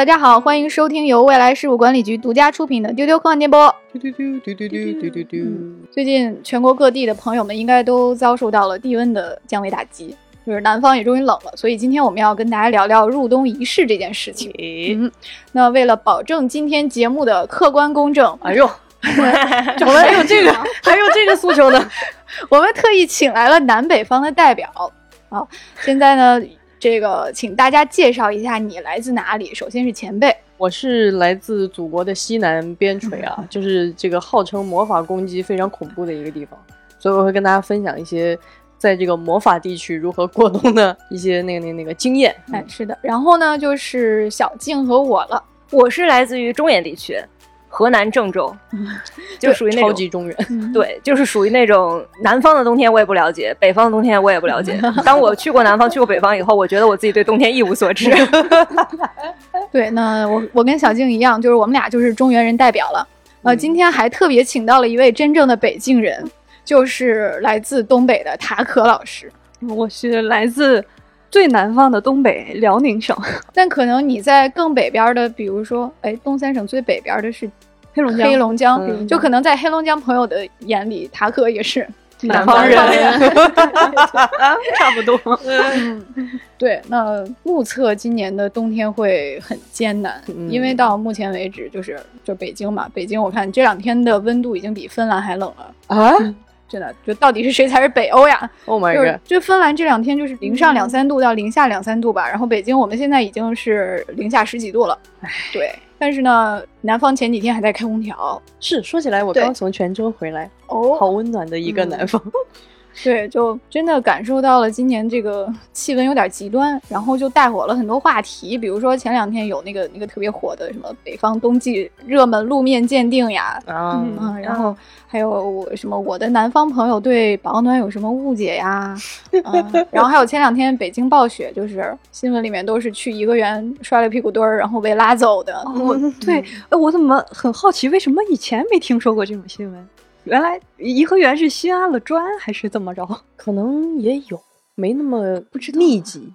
大家好，欢迎收听由未来事务管理局独家出品的《丢丢科幻电波》。丢丢丢丢丢丢丢丢丢。最近全国各地的朋友们应该都遭受到了低温的降维打击，就是南方也终于冷了，所以今天我们要跟大家聊聊入冬仪式这件事情。嗯，那为了保证今天节目的客观公正，哎呦，我们还有这个，还有这个诉求呢。我们特意请来了南北方的代表。好，现在呢，这个请大家介绍一下你来自哪里。首先是前辈，我是来自祖国的西南边陲啊，就是这个号称魔法攻击非常恐怖的一个地方，所以我会跟大家分享一些在这个魔法地区如何过冬的一些那个那个那个经验。哎，是的。然后呢，就是小静和我了。我是来自于中原地区，河南郑州，就属于那种超级中原。对，就是属于那种南方的冬天我也不了解，北方的冬天我也不了解。当我去过南方、去过北方以后，我觉得我自己对冬天一无所知。对，那我我跟小静一样，就是我们俩就是中原人代表了。呃，今天还特别请到了一位真正的北京人，就是来自东北的塔可老师。我是来自最南方的东北辽宁省，但可能你在更北边的，比如说，哎，东三省最北边的是黑龙江。黑龙江，嗯就可能在黑龙江朋友的眼里，塔可也是南方人。差不多。嗯 对，那目测今年的冬天会很艰难，嗯因为到目前为止，就是就北京嘛，北京我看这两天的温度已经比芬兰还冷了，啊真的，就到底是谁才是北欧呀？！Oh my 就是 god！就芬兰这两天就是零上两三度到零下两三度吧，然后北京我们现在已经是零下十几度了，对。但是呢，南方前几天还在开空调是说起来，我刚从泉州回来，哦好温暖的一个南方。对，就真的感受到了今年这个气温有点极端，然后就带火了很多话题，比如说前两天有那个那个特别火的什么北方冬季热门路面鉴定呀，啊，嗯，然后还有我什么我的南方朋友对保暖有什么误解呀，嗯，然后还有前两天北京暴雪，就是新闻里面都是去颐和园摔了屁股墩儿，然后被拉走的，我对，呃我怎么很好奇，为什么以前没听说过这种新闻？原来颐和园是新安了砖，还是怎么着？可能也有，没那么不知密集。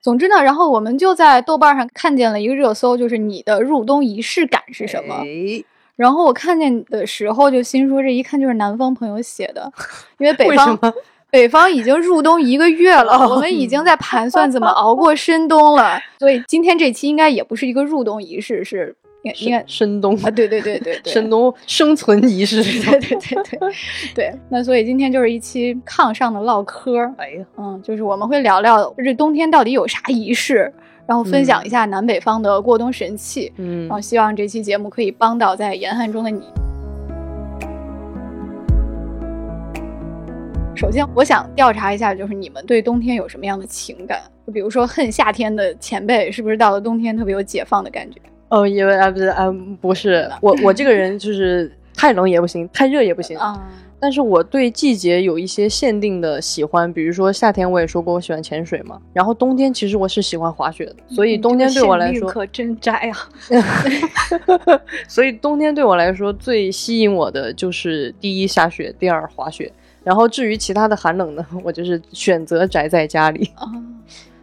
总之呢，然后我们就在豆瓣上看见了一个热搜，就是你的入冬仪式感是什么？哎然后我看见的时候就心说，这一看就是南方朋友写的，因为北方么？北方已经入冬一个月了，我们已经在盘算怎么熬过深冬了，所以今天这期应该也不是一个入冬仪式，是应该深冬啊，对对对对对，深冬生存仪式。对对对对对，那所以今天就是一期炕上的唠嗑儿，哎呀，嗯，就是我们会聊聊这冬天到底有啥仪式，然后分享一下南北方的过冬神器，嗯然后希望这期节目可以帮到在严寒中的你。首先，我想调查一下，就是你们对冬天有什么样的情感？就比如说恨夏天的前辈，是不是到了冬天特别有解放的感觉？哦，因为啊不是啊不是，我我这个人就是 太冷也不行，太热也不行。啊，但是我对季节有一些限定的喜欢，比如说夏天我也说过我喜欢潜水嘛，然后冬天其实我是喜欢滑雪的，所以冬天对我来说，可真窄啊！所以冬天对我来说最吸引我的就是第一下雪，第二滑雪，然后至于其他的寒冷呢，我就是选择宅在家里。啊，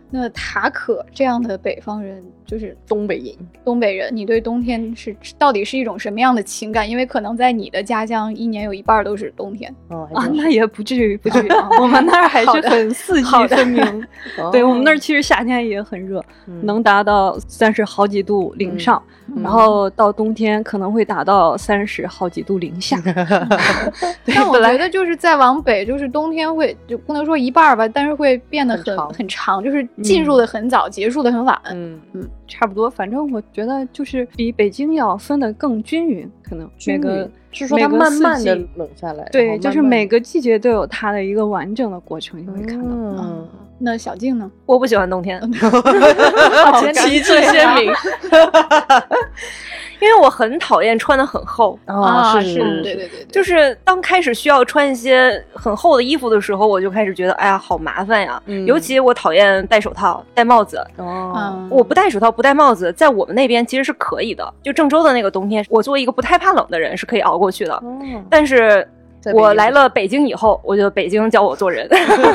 那塔可这样的北方人，就是东北人，东北人，你对冬天是到底是一种什么样的情感？因为可能在你的家乡，一年有一半儿都是冬天。嗯，啊那也不至于，不至于啊。我们那儿还是很四季分明。对我们那儿哦其实夏天也很热，嗯能达到三十好几度零上，嗯然后到冬天可能会达到三十好几度零下。对但我觉得就是再往北，就是冬天会就不能说一半儿吧，但是会变得很很长，就是进入的很早，结束的很晚。嗯嗯，差不多，反正我觉得就是比北京要分的更均匀，可能每个是说它每个四慢慢的季冷下来，然对，后就是每个季节都有它的一个完整的过程，你会看到。嗯，那小静呢？我不喜欢冬天，旗帜鲜明 因为我很讨厌穿的很厚。啊，是，是，对对对对，就是当开始需要穿一些很厚的衣服的时候，我就开始觉得，哎呀，好麻烦呀。嗯尤其我讨厌戴手套、戴帽子。哦，嗯，我不戴手套、不戴帽子，在我们那边其实是可以的。就郑州的那个冬天，我作为一个不太怕冷的人是可以熬过去的。哦但是我来了北京以后，我觉得北京教我做人，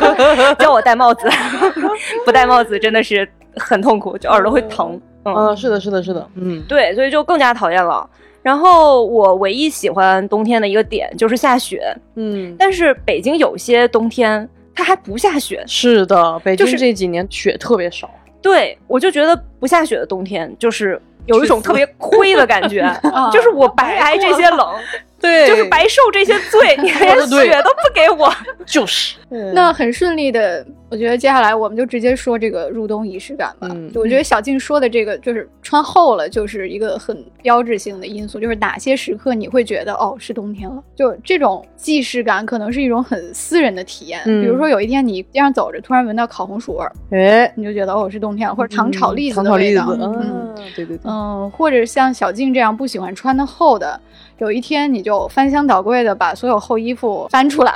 教我戴帽子，不戴帽子真的是很痛苦，就耳朵会疼。嗯，嗯，是的，是的，是的，嗯，对，所以就更加讨厌了。然后我唯一喜欢冬天的一个点就是下雪，嗯，但是北京有些冬天它还不下雪，是的，北京就是这几年雪特别少，对我就觉得不下雪的冬天就是有一种特别亏的感觉，啊。就是我白挨这些冷，对就是白受这些罪，你连说得对雪都不给我。就是，那很顺利的，我觉得接下来我们就直接说这个入冬仪式感吧。嗯就我觉得小静说的这个，就是穿厚了，就是一个很标志性的因素，就是哪些时刻你会觉得哦是冬天了，就这种既视感可能是一种很私人的体验。嗯比如说有一天你街上走着，突然闻到烤红薯味儿，哎，你就觉得哦是冬天了，或者糖炒栗子糖炒栗子，的味道。嗯嗯，对对对，嗯，或者像小静这样不喜欢穿的厚的，有一天你就翻箱倒柜的把所有厚衣服翻出来。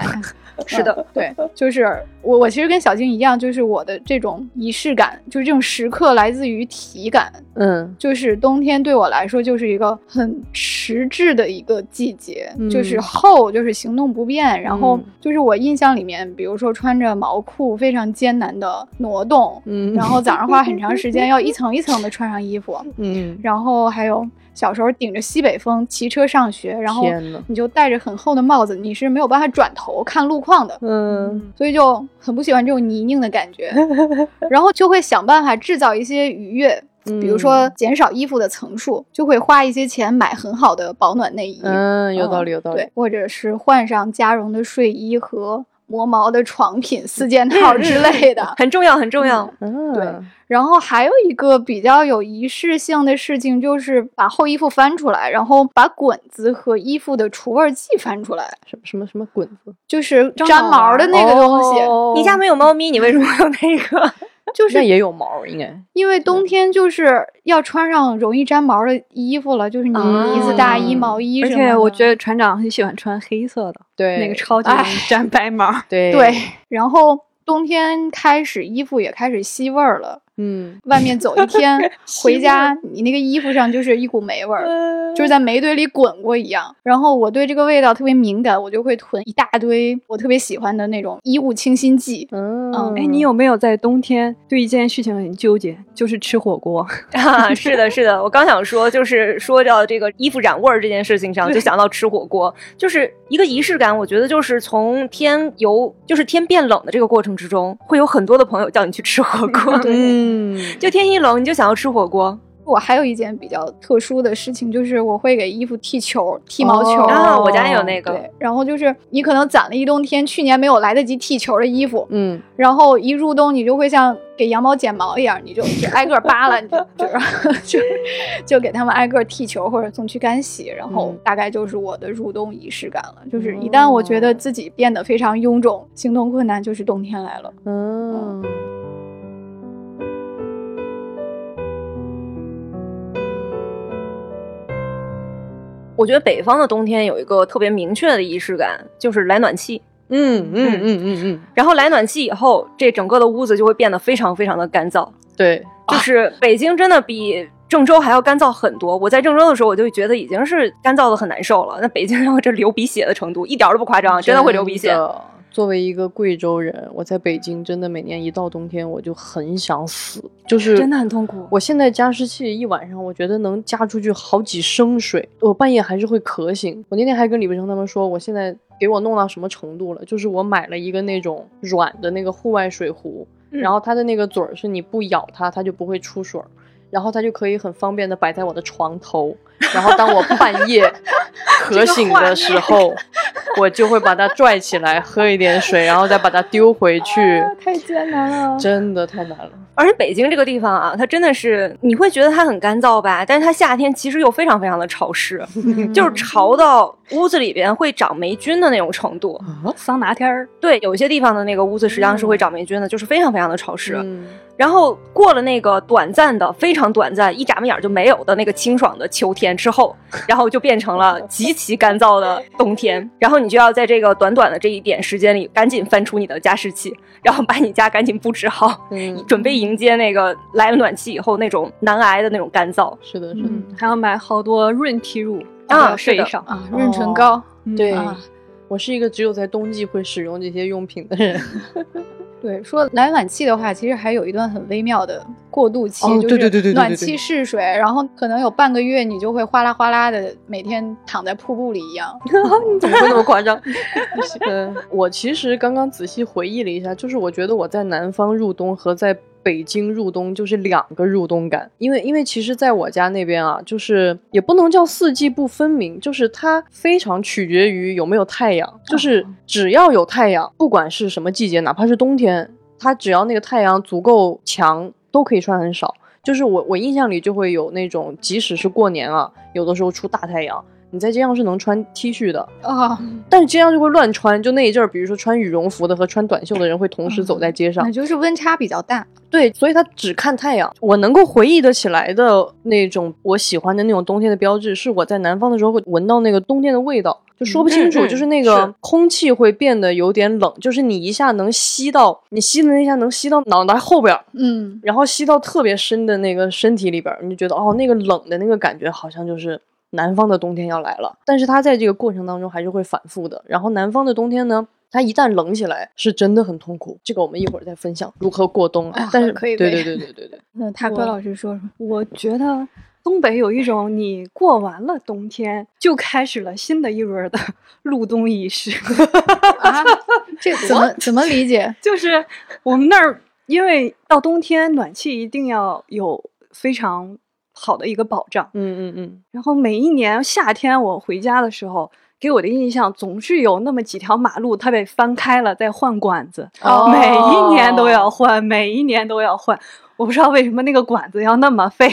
是的，对，就是我，我其实跟小静一样，就是我的这种仪式感，就是这种时刻来自于体感。嗯就是冬天对我来说就是一个很迟滞的一个季节，嗯就是厚，就是行动不便，然后嗯就是我印象里面，比如说穿着毛裤非常艰难的挪动，嗯，然后早上花很长时间要一层一层的穿上衣服，嗯，然后还有小时候顶着西北风骑车上学，然后，你就戴着很厚的帽子，你是没有办法转头看路况的，嗯。所以就很不喜欢这种泥泞的感觉，然后就会想办法制造一些愉悦。比如说减少衣服的层数，就会花一些钱买很好的保暖内衣，嗯，有道理，有道理。对，，或者是换上加绒的睡衣和磨毛的床品、四件套之类的。很重要，很重要。嗯，对然后还有一个比较有仪式性的事情，就是把厚衣服翻出来，然后把滚子和衣服的除味剂翻出来，什么什么什么滚子，就是粘毛的那个东西。哦你家没有猫咪，你为什么要那个？就是那也有毛，应该，因为冬天就是要穿上容易粘毛的衣服了，就是呢呢子大衣、嗯毛衣而什么的。且我觉得船长很喜欢穿黑色的，对，那个超级容易粘白毛。对对，然后冬天开始衣服也开始吸味儿了，嗯，外面走一天，回家你那个衣服上就是一股霉味儿。就是在煤堆里滚过一样，然后我对这个味道特别敏感，我就会囤一大堆我特别喜欢的那种衣物清新剂。嗯，哎，你有没有在冬天对一件事情很纠结，就是吃火锅？啊，是的，是的，我刚想说，就是说到这个衣服染味儿这件事情上，就想到吃火锅，就是一个仪式感。我觉得就是从天由，就是天变冷的这个过程之中，会有很多的朋友叫你去吃火锅。嗯，就天一冷，你就想要吃火锅我还有一件比较特殊的事情，就是我会给衣服剃球、剃毛球。哦啊！我家也有那个，对，然后就是你可能攒了一冬天，去年没有来得及剃球的衣服，嗯，然后一入冬，你就会像给羊毛剪毛一样，你就就挨个扒拉，你就 就就 就给他们挨个剃球或者送去干洗，然后嗯大概就是我的入冬仪式感了。就是一旦我觉得自己变得非常臃肿、行动困难，就是冬天来了。嗯，我觉得北方的冬天有一个特别明确的仪式感，就是来暖气。嗯嗯嗯嗯嗯，然后来暖气以后，这整个的屋子就会变得非常非常的干燥。对，就是北京真的比郑州还要干燥很多。我在郑州的时候，我就觉得已经是干燥的很难受了。那北京 这流鼻血的程度，一点儿都不夸张，真的会流鼻血。的作为一个贵州人，我在北京真的每年一到冬天我就很想死，就是真的很痛苦我现在加湿器一晚上，我觉得能加出去好几升水，我半夜还是会咳醒。我那天还跟李维生他们说，我现在给我弄到什么程度了，就是我买了一个那种软的那个户外水壶，嗯然后它的那个嘴儿是你不咬它，它就不会出水儿。然后它就可以很方便的摆在我的床头，然后当我半夜 渴醒的时候，我就会把它拽起来喝一点水，然后再把它丢回去。啊太艰难了。真的太难了。而且北京这个地方啊，它真的是你会觉得它很干燥吧，但是它夏天其实又非常非常的潮湿，就是潮到屋子里边会长霉菌的那种程度。桑拿天儿，对，有些地方的那个屋子实际上是会长霉菌的，就是非常非常的潮湿。嗯然后过了那个短暂的、非常短暂、一眨巴眼儿就没有的那个清爽的秋天之后，然后就变成了 极其干燥的冬天。然后你就要在这个短短的这一点时间里，赶紧翻出你的加湿器，然后把你家赶紧布置好，嗯，准备迎接那个来了暖气以后那种难挨的那种干燥。是的，是的。嗯，还要买好多润体乳啊要是上。啊，润唇膏。嗯对啊我是一个只有在冬季会使用这些用品的人。对，说来暖气的话，其实还有一段很微妙的过渡期，哦就是对对对对对对对暖气试水，然后可能有半个月你就会哗啦哗啦的每天躺在瀑布里一样。你怎么会那么夸张？嗯，我其实刚刚仔细回忆了一下，就是我觉得我在南方入冬和在北京入冬就是两个入冬感，因为因为其实在我家那边啊，就是也不能叫四季不分明，就是它非常取决于有没有太阳，就是只要有太阳，不管是什么季节，哪怕是冬天，它只要那个太阳足够强，都可以穿很少。就是我我印象里就会有那种，即使是过年啊，有的时候出大太阳，你在街上是能穿 T 恤的，啊、但是街上就会乱穿。就那一阵儿，比如说穿羽绒服的和穿短袖的人会同时走在街上那，就是温差比较大。对，所以他只看太阳。我能够回忆得起来的那种我喜欢的那种冬天的标志，是我在南方的时候会闻到那个冬天的味道，就说不清楚，就是那个空气会变得有点冷，就是你一下能吸到，你吸的那一下能吸到脑袋后边儿，嗯，然后吸到特别深的那个身体里边儿，你就觉得哦，那个冷的那个感觉好像就是南方的冬天要来了。但是它在这个过程当中还是会反复的。然后南方的冬天呢，它一旦冷起来，是真的很痛苦。这个我们一会儿再分享如何过冬哎啊。但是可以对对对对对对，那塔克我老师说说。我觉得东北有一种你过完了冬天，就开始了新的一轮的 入冬仪式。啊，这怎么怎么理解？就是我们那儿，因为到冬天暖气一定要有非常好的一个保障。嗯嗯嗯，然后每一年夏天我回家的时候，给我的印象总是有那么几条马路它被翻开了，在换管子，哦每一年都要换，每一年都要换。我不知道为什么那个管子要那么费，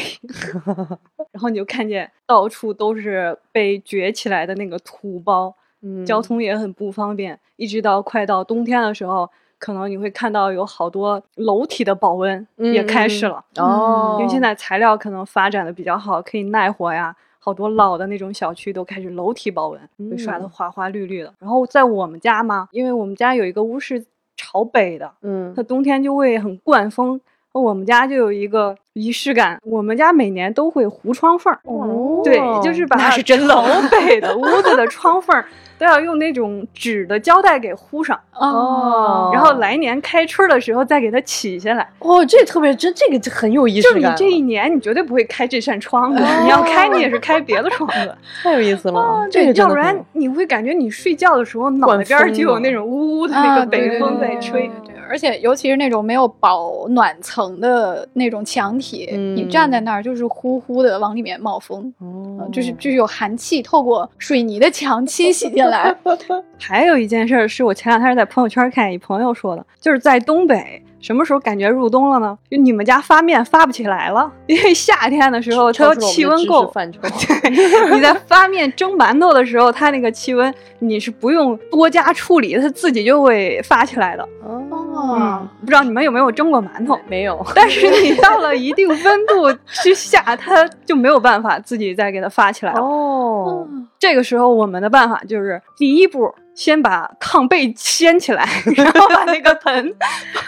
然后你就看见到处都是被掘起来的那个土包，嗯交通也很不方便。一直到快到冬天的时候，可能你会看到有好多楼体的保温也开始了。哦，因为现在材料可能发展的比较好，可以耐火呀。好多老的那种小区都开始楼体保温，被刷的嗯花花绿绿的。然后在我们家嘛，因为我们家有一个屋是朝北的，嗯它冬天就会很灌风。我们家就有一个仪式感，我们家每年都会糊窗缝儿。哦对，就是把那是真冷朝北的屋子的窗缝儿 都要用那种纸的胶带给糊上，哦然后来年开春儿的时候再给它起下来。哦，这特别真，这个很有仪就是你式感了，这一年，你绝对不会开这扇窗子，你要开你也是开别的窗子，太有意思了，这对，个要不然你会感觉你睡觉的时候脑袋边儿就有那种呜呜的那啊，个北风在吹。对，而且尤其是那种没有保暖层的那种墙体，你站在那儿就是呼呼的往里面冒风，哦嗯，就是就是有寒气透过水泥的墙侵袭进来。还有一件事儿是我前两天在朋友圈看一朋友说的，就是在东北。什么时候感觉入冬了呢？就你们家发面发不起来了，因为夏天的时候它气温够，对，你在发面蒸馒头的时候，它那个气温你是不用多加处理，它自己就会发起来的。哦哦，不知道你们有没有蒸过馒头？没有，但是你到了一定温度之下，它就没有办法自己再给它发起来了。哦，这个时候，我们的办法就是第一步，先把炕被掀起来，然后把那个盆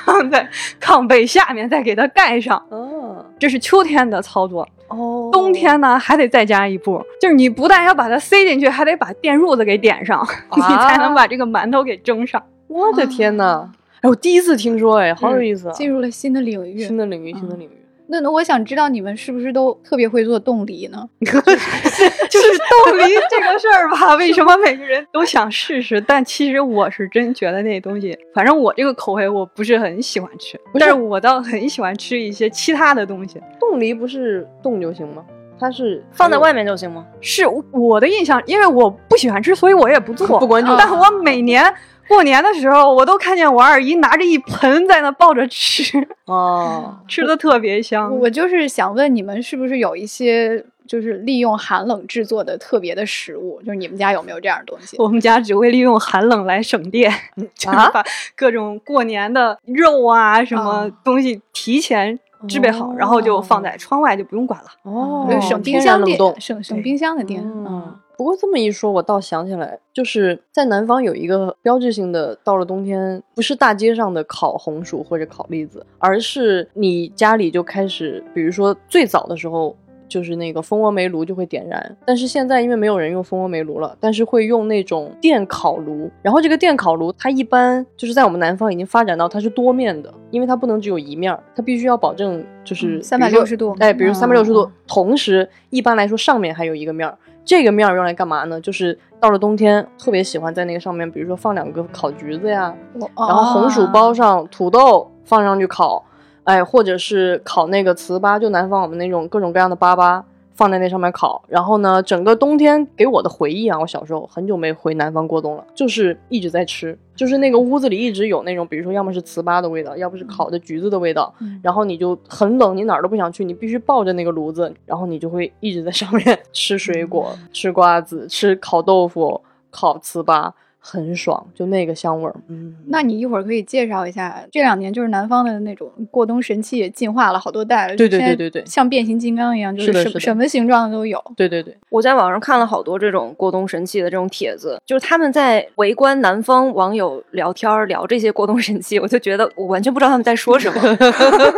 放在炕被下面，再给它盖上。哦，这是秋天的操作。哦，冬天呢，还得再加一步，就是你不但要把它塞进去，还得把电褥子给点上，你才能把这个馒头给蒸上。我的天呐！哎，我第一次听说，哎，好有意思啊！进入了新的领域新。的领域，新的领域。那那我想知道你们是不是都特别会做冻梨呢？就是 冻梨这个事儿吧，为什么每个人都想试试？但其实我是真觉得那东西，反正我这个口味我不是很喜欢吃，是但是我倒很喜欢吃一些其他的东西。冻梨不是冻就行吗？它是放在外面就行吗？是我的印象，因为我不喜欢吃，所以我也不做，不关注但我每年过年的时候，我都看见我二姨拿着一盆在那抱着吃，哦，吃的特别香。我就是想问你们，是不是有一些就是利用寒冷制作的特别的食物？就是你们家有没有这样的东西？我们家只会利用寒冷来省电，就是把各种过年的肉啊什么啊东西提前制备好，然后就放在窗外，就不用管了。哦，省冰箱电，省省冰箱的电。嗯嗯，不过这么一说，我倒想起来，就是在南方有一个标志性的，到了冬天，不是大街上的烤红薯或者烤栗子，而是你家里就开始，比如说最早的时候。就是那个蜂窝煤炉就会点燃。但是现在因为没有人用蜂窝煤炉了，但是会用那种电烤炉。然后这个电烤炉它一般就是在我们南方已经发展到它是多面的，因为它不能只有一面儿，它必须要保证就是三百六十度。哎，比如三百六十嗯度，同时一般来说上面还有一个面儿。这个面儿用来干嘛呢？就是到了冬天，特别喜欢在那个上面，比如说放两个烤橘子呀，然然后红薯包上土豆放上去烤，哎，或者是烤那个糍粑，就南方我们那种各种各样的粑粑放在那上面烤。然后呢，整个冬天给我的回忆啊，我小时候很久没回南方过冬了，就是一直在吃，就是那个屋子里一直有那种，比如说要么是糍粑的味道，要不是烤的橘子的味道，嗯然后你就很冷，你哪儿都不想去，你必须抱着那个炉子，然后你就会一直在上面 吃水果、吃瓜子、吃烤豆腐、烤糍粑。很爽，就那个香味儿，嗯，那你一会儿可以介绍一下，这两年就是南方的那种过冬神器也进化了好多代了，对对对对对像变形金刚一样，就是什么形状的都有。对对对，我在网上看了好多这种过冬神器的这种帖子，就是他们在围观南方网友聊天儿聊这些过冬神器，我就觉得我完全不知道他们在说什么，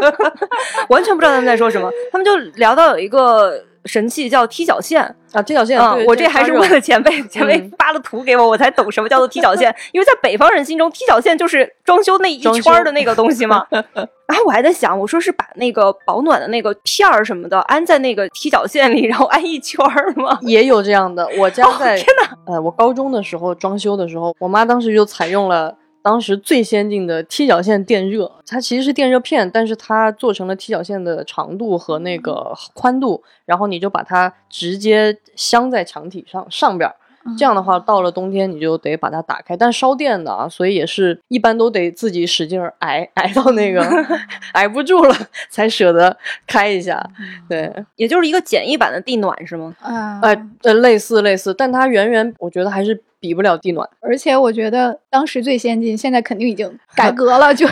完全不知道他们在说什么。他们就聊到有一个神器叫踢脚线，啊，踢脚线，啊、对我这还是问了前辈，前辈嗯发了图给我，我才懂什么叫做踢脚线。因为在北方人心中，踢脚线就是装修那一圈儿的那个东西嘛。然后我还在想，我说是把那个保暖的那个片儿什么的安在那个踢脚线里，然后安一圈儿吗？也有这样的。我家在、哦天呃，我高中的时候装修的时候，我妈当时就采用了当时最先进的踢脚线电热，它其实是电热片，但是它做成了踢脚线的长度和那个宽度，然后你就把它直接镶在墙体上上边儿。这样的话，到了冬天你就得把它打开，但烧电的啊，所以也是一般都得自己使劲儿挨挨到那个 挨不住了才舍得开一下。对，也就是一个简易版的地暖是吗？啊，呃呃，类似类似，但它远远我觉得还是比不了地暖。而且我觉得当时最先进，现在肯定已经 改革了。就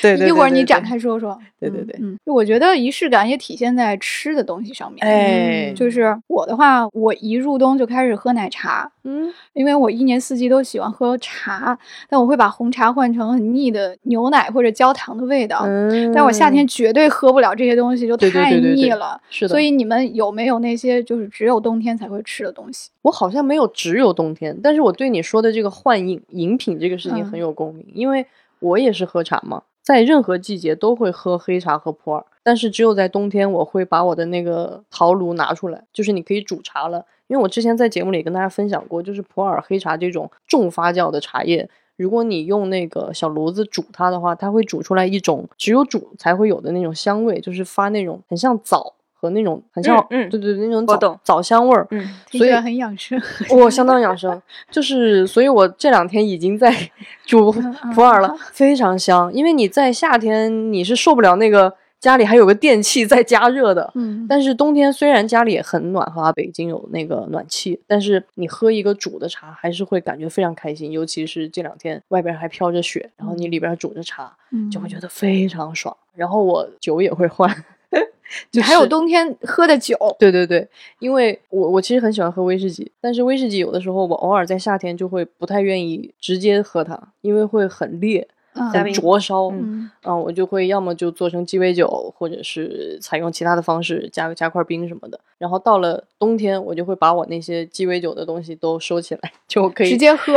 对对一会儿你展开说说。对对对，嗯，就我觉得仪式感也体现在吃的东西上面。哎，就是我的话，我一入冬就开始喝奶茶，嗯，因为我一年四季都喜欢喝茶，但我会把红茶换成很腻的牛奶或者焦糖的味道。嗯但我夏天绝对喝不了这些东西，就太对对对腻了。是的，所以你们有没有那些就是只有冬天才会吃的东西？我好像没有只有冬天，但是我对你说的这个换饮饮品这个事情嗯很有共鸣，因为我也是喝茶嘛，在任何季节都会喝黑茶和普洱，但是只有在冬天我会把我的那个陶炉拿出来，就是你可以煮茶了。因为我之前在节目里跟大家分享过，就是普洱黑茶这种重发酵的茶叶，如果你用那个小炉子煮它的话，它会煮出来一种只有煮才会有的那种香味，就是发那种很像枣和那种很像，嗯嗯对对对，那种枣枣香味儿。嗯，所以很养生。我相当养生，就是，所以我这两天已经在 煮嗯普洱了，非常香。因为你在夏天你是受不了那个家里还有个电器在加热的，嗯，但是冬天虽然家里也很暖和啊，北京有那个暖气，但是你喝一个煮的茶还是会感觉非常开心，尤其是这两天外边还飘着雪，然后你里边煮着茶，就会觉得得非常爽。然后我酒也会换，就还有冬天喝的酒。对对对，因为我我其实很喜欢喝威士忌，但是威士忌有的时候我偶尔在夏天就会不太愿意直接喝它，因为会很烈、嗯很灼烧。嗯嗯，我就会要么就做成鸡尾酒，或者是采用其他的方式加加块冰什么的。然后到了冬天，我就会把我那些鸡尾酒的东西都收起来，就可以直接喝。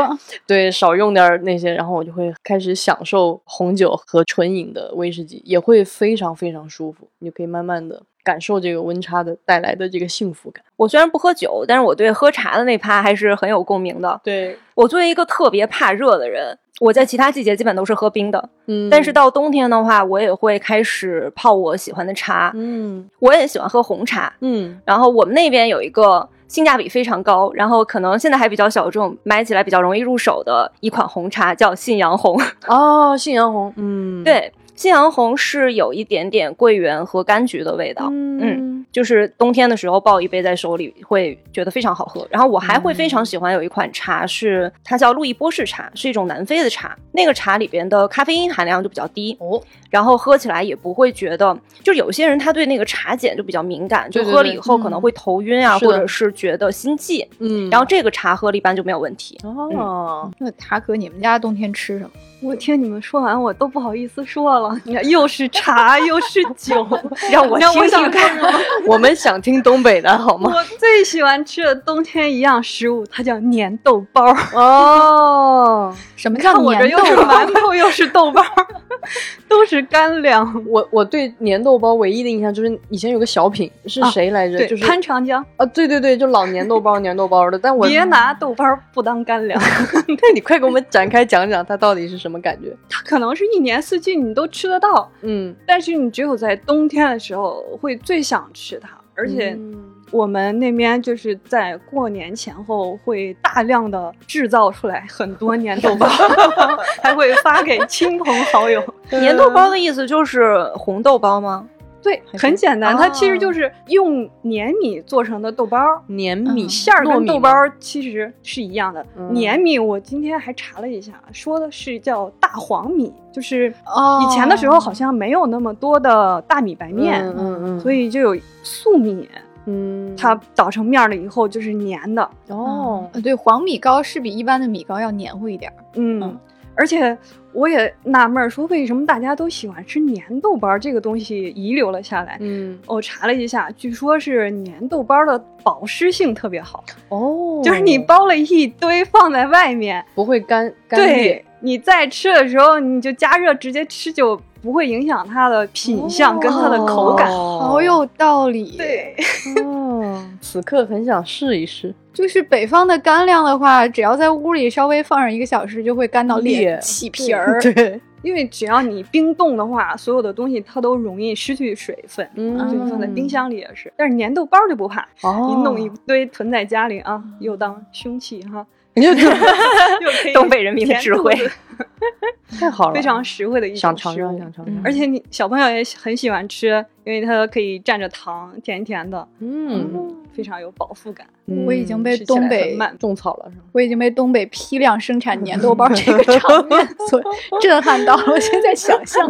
对少用点那些，然后我就会开始享受红酒和纯饮的威士忌，也会非常非常舒服。你就可以慢慢的感受这个温差的带来的这个幸福感。我虽然不喝酒，但是我对喝茶的那趴还是很有共鸣的。对，我作为一个特别怕热的人，我在其他季节基本都是喝冰的，嗯但是到冬天的话，我也会开始泡我喜欢的茶。嗯我也喜欢喝红茶，嗯然后我们那边有一个性价比非常高，然后可能现在还比较小众，买起来比较容易入手的一款红茶，叫信阳红。哦，信阳红，嗯，对，信阳红是有一点点桂圆和柑橘的味道，嗯就是冬天的时候抱一杯在手里会觉得非常好喝。然后我还会非常喜欢有一款茶是它叫路易波士茶，是一种南非的茶，那个茶里边的咖啡因含量就比较低，哦，然后喝起来也不会觉得，就有些人他对那个茶碱就比较敏感，就喝了以后可能会头晕啊，或者是觉得心悸。嗯，然后这个茶喝了一般就没有问题。哦，那塔可，你们家冬天吃什么？我听你们说完，我都不好意思说了。你看，又是茶又是酒，让我让我听听想看 我们想听东北的好吗？我最喜欢吃的冬天一样食物，它叫粘豆包。哦，什么叫看我这粘豆又是馒头又是豆包，都是干粮。我我对粘豆包唯一的印象就是以前有个小品是啊谁来着？对，就是潘长江，啊，对对对，就老粘豆包粘豆包的。但我别拿豆包不当干粮。那你快给我们展开讲讲它到底是什么感觉？它可能是一年四季你都吃得到，嗯，但是你只有在冬天的时候会最想吃它，而且。嗯我们那边就是在过年前后会大量的制造出来很多粘豆包，还会发给亲朋好友。粘豆包的意思就是红豆包吗？对，很简单，哦它其实就是用粘米做成的豆包。粘米嗯馅儿跟豆包其实是一样的，嗯粘米我今天还查了一下，说的是叫大黄米，就是哦以前的时候好像没有那么多的大米白面，嗯嗯嗯，所以就有粟米，嗯，它捣成面了以后就是粘的，哦，呃对，黄米糕是比一般的米糕要黏糊一点儿。嗯，嗯而且我也纳闷儿，说为什么大家都喜欢吃粘豆包这个东西遗留了下来。嗯我查了一下，据说是粘豆包的保湿性特别好，哦，就是你包了一堆放在外面，不会干干裂对，你在吃的时候你就加热直接吃，就不会影响它的品相跟它的口感。哦好有道理。，对，哦，此刻很想试一试。就是北方的干粮的话，只要在屋里稍微放上一个小时，就会干到裂裂起皮儿。对，因为只要你冰冻的话，所有的东西它都容易失去水分。嗯就你放在冰箱里也是，但是粘豆包就不怕，哦你弄一堆囤在家里啊，又当凶器哈，你就东北人民的智慧 太好了，非常实惠的一种想尝尝，食物想尝尝。而且你小朋友也很喜欢吃，因为它可以蘸着糖，甜甜的，嗯，非常有饱腹感。我已经被东北慢种草了是吗？我已经被东北批量生产粘豆包这个场面所 震撼到了，我现在想象。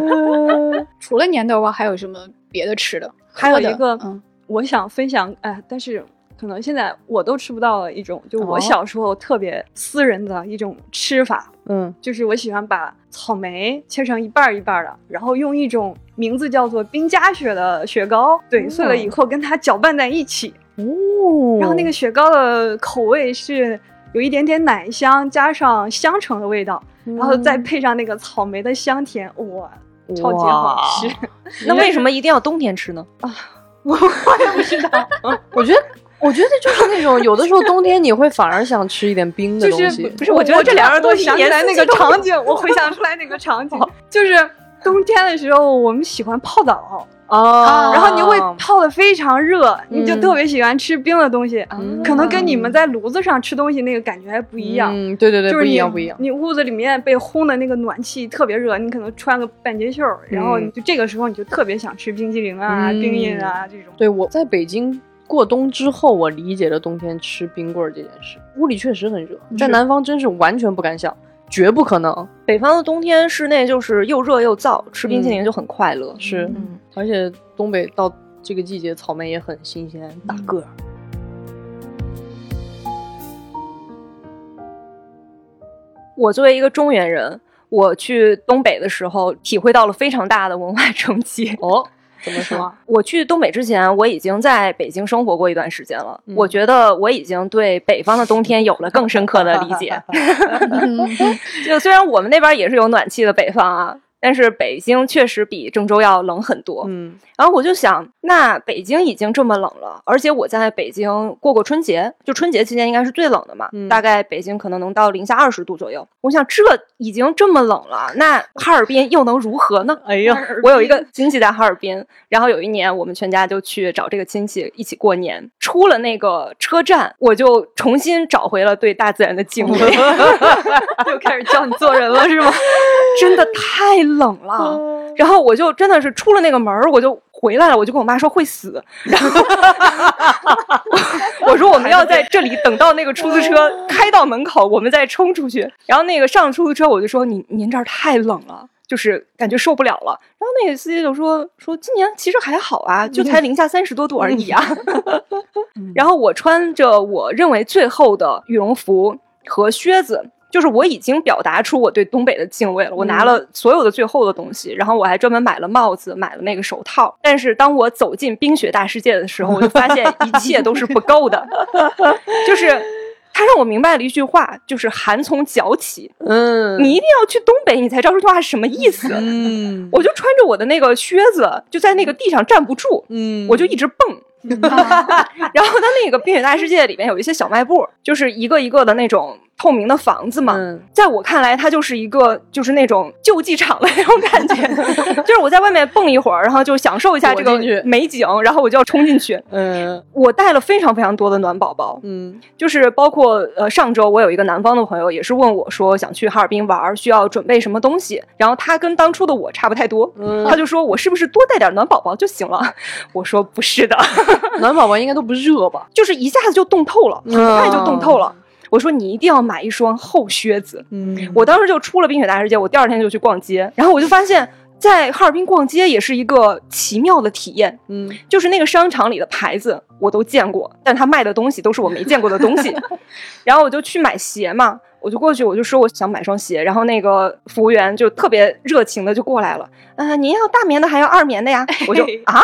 除了粘豆包，还有什么别的吃的？还有一个嗯，我想分享，哎，但是可能现在我都吃不到了一种，就我哦。小时候特别私人的一种吃法，嗯，就是我喜欢把草莓切成一半儿一半儿的，然后用一种名字叫做冰加雪的雪糕怼碎了以后跟它搅拌在一起，哦，然后那个雪糕的口味是有一点点奶香，加上香橙的味道，然后再配上那个草莓的香甜，哇，超级好吃。那为什么一定要冬天吃呢？啊我我也不知道，我觉得，我觉得就是那种有的时候冬天你会反而想吃一点冰的就是东西，不是我觉得这两样东西我想起来那个场景，我回想出来那个场景，就是冬天的时候我们喜欢泡澡，哦。然后你会泡的非常热，你就嗯特别喜欢吃冰的东西，嗯。可能跟你们在炉子上吃东西那个感觉还不一样。嗯，对对对，就是不一样，不一样。你屋子里面被烘的那个暖气特别热，你可能穿个半截袖，然后你就这个时候你就特别想吃冰激凌啊、嗯。冰饮啊这种。对，我在北京过冬之后，我理解了冬天吃冰棍儿这件事。屋里确实很热，在南方真是完全不敢想，绝不可能。北方的冬天室内就是又热又燥，吃冰淇淋就很快乐。是，嗯，而且东北到这个季节，草莓也很新鲜，大个儿。我作为一个中原人，我去东北的时候，体会到了非常大的文化 冲击。哦，怎么说？我去东北之前，我已经在北京生活过一段时间了。嗯我觉得我已经对北方的冬天有了更深刻的理解。嗯就虽然我们那边也是有暖气的北方啊，但是北京确实比郑州要冷很多。嗯然后我就想，那北京已经这么冷了，而且我在北京过过春节，就春节期间应该是最冷的嘛，嗯大概北京可能能到零下二十度左右。我想，这已经这么冷了，那哈尔滨又能如何呢？哎呀，我有一个亲戚在哈尔滨，然后有一年我们全家就去找这个亲戚一起过年。出了那个车站，我就重新找回了对大自然的敬畏，就开始教你做人了是吗？真的太冷了。然后我就真的是出了那个门儿，我就回来了，我就跟我妈说会死，然后 我说我们要在这里等到那个出租车开到门口，我们再冲出去。然后那个上出租车，我就说您您这儿太冷了。就是感觉受不了了，然后那个司机就说说今年其实还好啊，就才零下三十多度而已啊。然后我穿着我认为最厚的羽绒服和靴子，就是我已经表达出我对东北的敬畏了，我拿了所有的最后的东西，然后我还专门买了帽子，买了那个手套。但是当我走进冰雪大世界的时候，我就发现一切都是不够的，就是他让我明白了一句话，就是寒从脚起。嗯，你一定要去东北，你才知道这句话是什么意思。嗯我就穿着我的那个靴子，就在那个地上站不住，嗯我就一直蹦。然后他那个冰雪大世界里面有一些小卖部，就是一个一个的那种透明的房子嘛。嗯在我看来，它就是一个就是那种救济场的那种感觉，就是我在外面蹦一会儿，然后就享受一下这个美景，然后我就要冲进去。嗯我带了非常非常多的暖宝宝，嗯就是包括呃上周我有一个南方的朋友也是问我说想去哈尔滨玩儿，需要准备什么东西，然后他跟当初的我差不太多，嗯，他就说我是不是多带点暖宝宝就行了？我说不是的，暖宝宝应该都不热吧？就是一下子就冻透了，很快就冻透哦了。我说你一定要买一双厚靴子。嗯我当时就出了冰雪大世界，我第二天就去逛街，然后我就发现，在哈尔滨逛街也是一个奇妙的体验。嗯就是那个商场里的牌子我都见过，但他卖的东西都是我没见过的东西。然后我就去买鞋嘛，我就过去，我就说我想买双鞋，然后那个服务员就特别热情的就过来了，呃，您要大棉的还要二棉的呀？我就啊，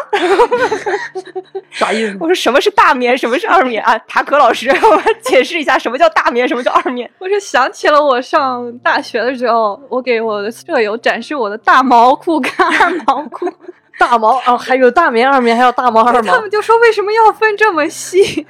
啥意思？我说什么是大棉，什么是二棉啊？塔可老师，我解释一下什么叫大棉，什么叫二棉。我是想起了我上大学的时候，我给我的舍友展示我的大毛裤跟二毛裤，大毛哦，还有大棉、二棉，还有大毛、二毛他。们就说为什么要分这么细？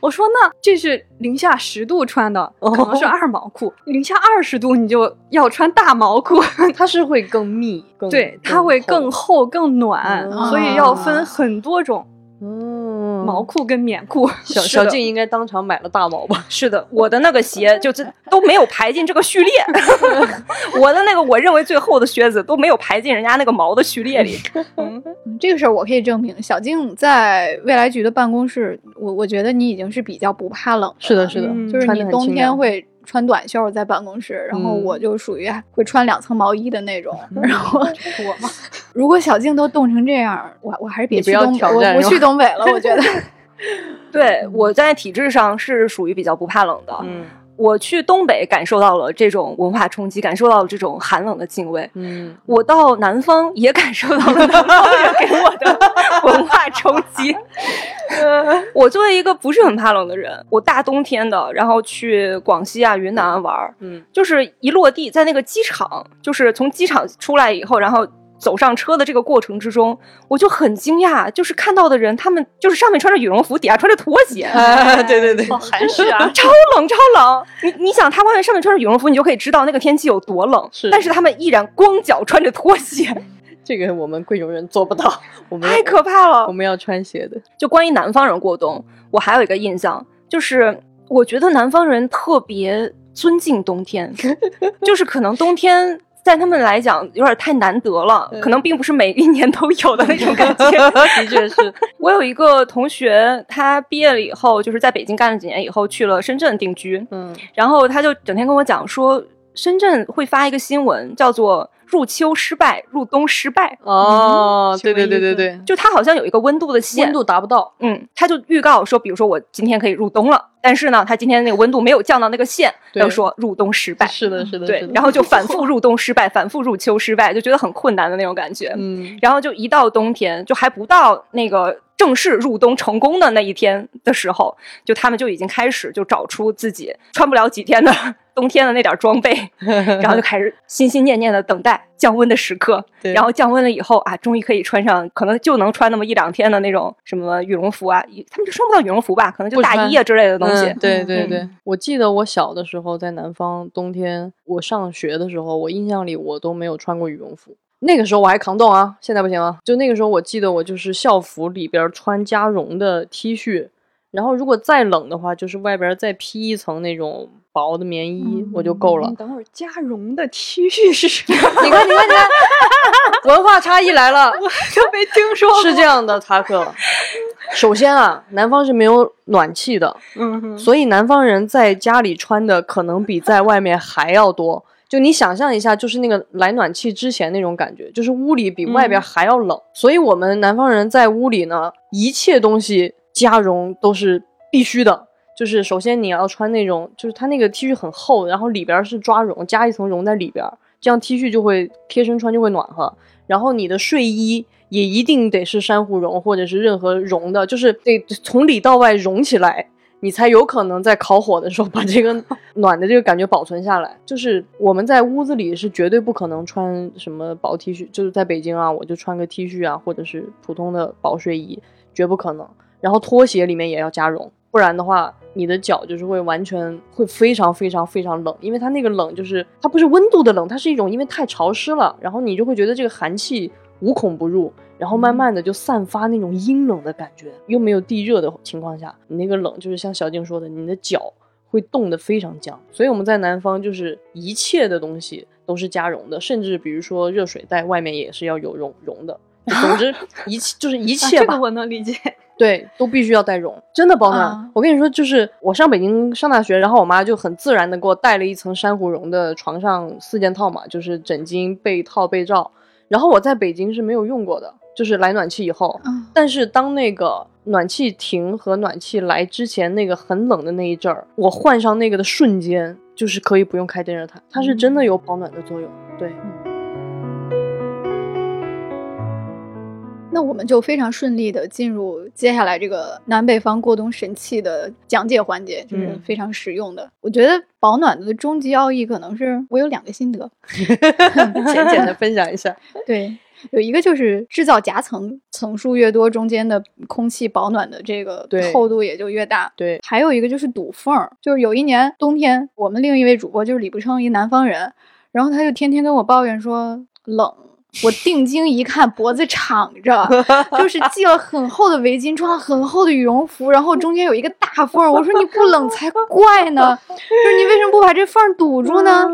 我说那这是零下十度穿的，可能是二毛裤；零下二十度你就要穿大毛裤，它是会更密，更对，它会更厚。厚更暖，嗯所以要分很多种嗯，毛裤跟棉裤。小小静应该当场买了大毛吧？是的，我的那个鞋就这都没有排进这个序列，我的那个我认为最厚的靴子都没有排进人家那个毛的序列里。嗯这个事儿我可以证明，小静在未来局的办公室，我我觉得你已经是比较不怕冷的是的，是的，嗯就是你冬天会穿短袖在办公室，然后嗯我就属于会穿两层毛衣的那种。嗯然后 我嘛，如果小静都冻成这样，我我还是别去东北，我不去东北了。我觉得，对，我在体质上是属于比较不怕冷的。嗯我去东北感受到了这种文化冲击，感受到了这种寒冷的敬畏。嗯我到南方也感受到了南方人给我的文化冲击。我作为一个不是很怕冷的人，我大冬天的，然后去广西啊、云南玩儿，嗯就是一落地，在那个机场，就是从机场出来以后，然后走上车的这个过程之中，我就很惊讶，就是看到的人，他们就是上面穿着羽绒服，底下穿着拖鞋。啊，对对对，好含蓄啊！超冷，超冷！你你想，他外面上面穿着羽绒服，你就可以知道那个天气有多冷。是但是他们依然光脚穿着拖鞋，这个我们贵州人做不到，我们太可怕了我。们要穿鞋的。就关于南方人过冬，我还有一个印象，就是我觉得南方人特别尊敬冬天，就是可能冬天。在他们来讲，有点太难得了，可能并不是每一年都有的那种感觉。的确是，我有一个同学，他毕业了以后，就是在北京干了几年以后，去了深圳定居。嗯然后他就整天跟我讲说，深圳会发一个新闻，叫做“入秋失败，入冬失败。哦，对对对对对”，，就它好像有一个温度的线，温度达不到，嗯，它就预告说，比如说我今天可以入冬了，但是呢，它今天那个温度没有降到那个线，对。他就说入冬失败。是的，是，的对然后就反复入冬失败，反复入秋失败，就觉得很困难的那种感觉。嗯。然后就一到冬天，就还不到那个正式入冬成功的那一天的时候，就他们就已经开始就找出自己穿不了几天的 冬天的那点装备，然后就开始心心念念的等待降温的时刻。对然后降温了以后啊，终于可以穿上，可能就能穿那么一两天的那种什么羽绒服啊，他们就穿不到羽绒服吧，可能就大衣啊之类的东西。嗯对对嗯对，我记得我小的时候在南方，冬天我上学的时候，我印象里我都没有穿过羽绒服。那个时候我还扛冻啊，现在不行了。就那个时候，我记得我就是校服里边穿加绒的 T 恤，然后如果再冷的话，就是外边再披一层那种薄的棉衣，我就够了。等会儿加绒的 T 恤是什么？你看，你看，你看，文化差异来了。我都没听说过。是这样的，塔克。首先啊，南方是没有暖气的，嗯哼，所以南方人在家里穿的可能比在外面还要多。就你想象一下，就是那个来暖气之前那种感觉，就是屋里比外边还要冷。所以我们南方人在屋里呢，一切东西加绒都是必须的。就是首先你要穿那种，就是它那个 T 恤很厚，然后里边是抓绒，加一层绒在里边，这样 T 恤就会贴身穿就会暖和。然后你的睡衣也一定得是珊瑚绒或者是任何绒的，就是得从里到外绒起来，你才有可能在烤火的时候把这个暖的这个感觉保存下来。就是我们在屋子里是绝对不可能穿什么薄 T 恤，就是在北京啊，我就穿个 T 恤啊，或者是普通的薄睡衣，绝不可能。然后拖鞋里面也要加绒。不然的话，你的脚就是会完全会非常非常非常冷，因为它那个冷就是它不是温度的冷，它是一种因为太潮湿了，然后你就会觉得这个寒气无孔不入，然后慢慢的就散发那种阴冷的感觉，又没有地热的情况下，你那个冷就是像小静说的，你的脚会冻得非常僵。所以我们在南方就是一切的东西都是加绒的，甚至比如说热水袋外面也是要有绒绒的。总之 一切就是一切吧，这个我能理解。对，都必须要带绒，真的保暖。我跟你说，就是我上北京上大学，然后我妈就很自然的给我带了一层珊瑚绒的床上四件套嘛，就是枕巾、被套、被罩。然后我在北京是没有用过的，就是来暖气以后。但是当那个暖气停和暖气来之前，那个很冷的那一阵儿，我换上那个的瞬间，就是可以不用开电热毯，它是真的有保暖的作用。对。那我们就非常顺利的进入接下来这个南北方过冬神器的讲解环节，就是非常实用的。我觉得保暖的终极奥义可能是我有两个心得，浅浅的分享一下。对，有一个就是制造夹层，层数越多，中间的空气保暖的这个厚度也就越大。对，还有一个就是堵缝，就是有一年冬天，我们另一位主播就是李不称，一南方人，然后他就天天跟我抱怨说冷。我定睛一看，脖子敞着，就是系了很厚的围巾，穿了很厚的羽绒服，然后中间有一个大缝。我说你不冷才怪呢，就是你为什么不把这缝堵住呢？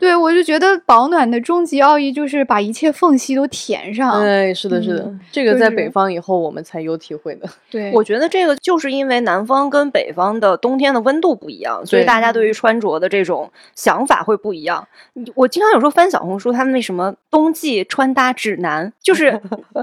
对我就觉得保暖的终极奥义就是把一切缝隙都填上。哎，是的，是的，这个在北方以后我们才有体会的。对，我觉得这个就是因为南方跟北方的冬天的温度不一样，所以大家对于穿着的这种想法会不一样。我经常有时候翻小红书，他们那什么冬季穿。穿搭指南就是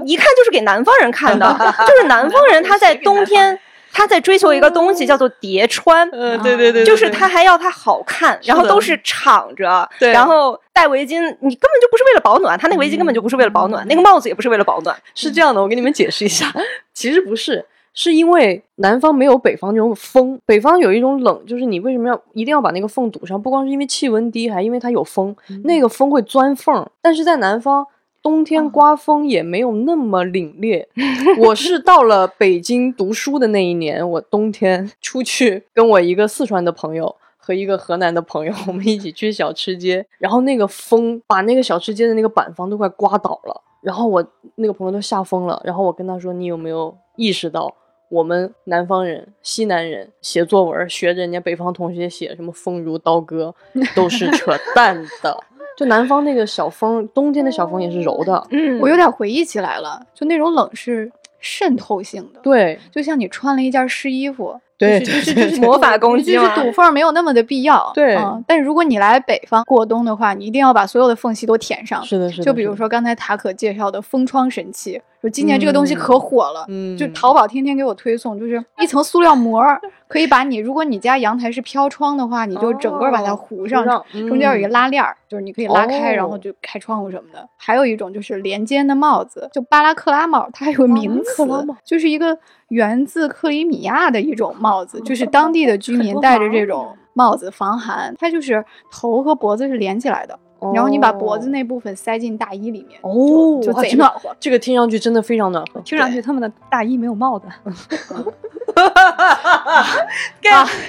一看就是给南方人看的，就是南方人他在冬天他在追求一个东西叫做叠穿，嗯，对对对，就是他还要它好看，然后都是敞着，然后戴围巾，你根本就不是为了保暖，他那个围巾根本就不是为了保暖，那个帽子也不是为了保暖，是这样的，我给你们解释一下，其实不是。是因为南方没有北方那种风，北方有一种冷，就是你为什么要一定要把那个缝堵上？不光是因为气温低，还因为它有风，那个风会钻缝。但是在南方。冬天刮风也没有那么凛冽。我是到了北京读书的那一年，我冬天出去跟我一个四川的朋友和一个河南的朋友，我们一起去小吃街，然后那个风把那个小吃街的那个板房都快刮倒了，然后我那个朋友都吓疯了。然后我跟他说：“你有没有意识到，我们南方人、西南人写作文学着人家北方同学写什么‘风如刀割’，都是扯淡的。”就南方那个小风，冬天的小风也是柔的。嗯，我有点回忆起来了，就那种冷是渗透性的。对，就像你穿了一件湿衣服。对，就是就是魔法攻击就是堵缝没有那么的必要。对，但是如果你来北方过冬的话，你一定要把所有的缝隙都填上。是的，是的。就比如说刚才塔可介绍的封窗神器，就今年这个东西可火了。嗯，就淘宝天天给我推送，就是一层塑料膜，可以把你，如果你家阳台是飘窗的话，你就整个把它糊上，中间有一个拉链儿，就是你可以拉开，然后就开窗户什么的。还有一种就是连肩的帽子，就巴拉克拉帽，它还有个名词，就是一个。源自克里米亚的一种帽子，就是当地的居民戴着这种帽子防寒。它就是头和脖子是连起来的，然后你把脖子那部分塞进大衣里面，哦，就 贼暖和。这个听上去真的非常暖和。听上去他们的大衣没有帽子。哈哈哈哈